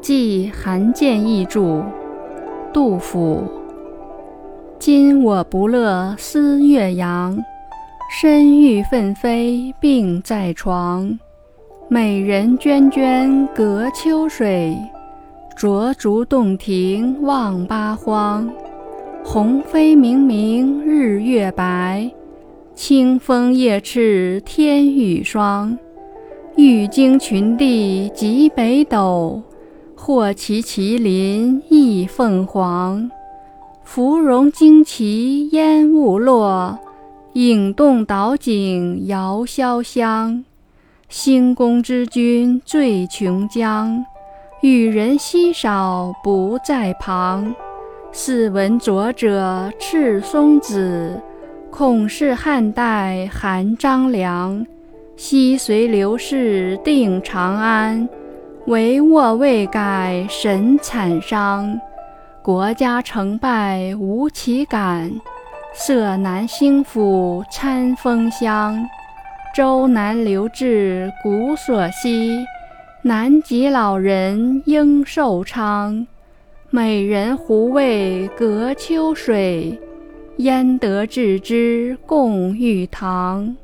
记韩建译注，杜甫。今我不乐思岳阳，身欲奋飞病在床。美人涓涓隔秋水，灼烛洞庭望八荒。鸿飞明明日月白，清风夜翅天欲霜。欲经群帝极北斗，或骑麒麟亦凤凰。芙蓉旌旗烟雾落，影动岛景遥潇湘。兴宫之君醉琼浆，与人稀少不在旁。似闻浊者赤松子，恐是汉代韩张良。昔随刘氏定长安，帷幄未改神惨伤。国家成败无其感，色难兴复餐风香。周难留至古所稀，南极老人应寿昌。美人胡为隔秋水，焉得置之共玉堂。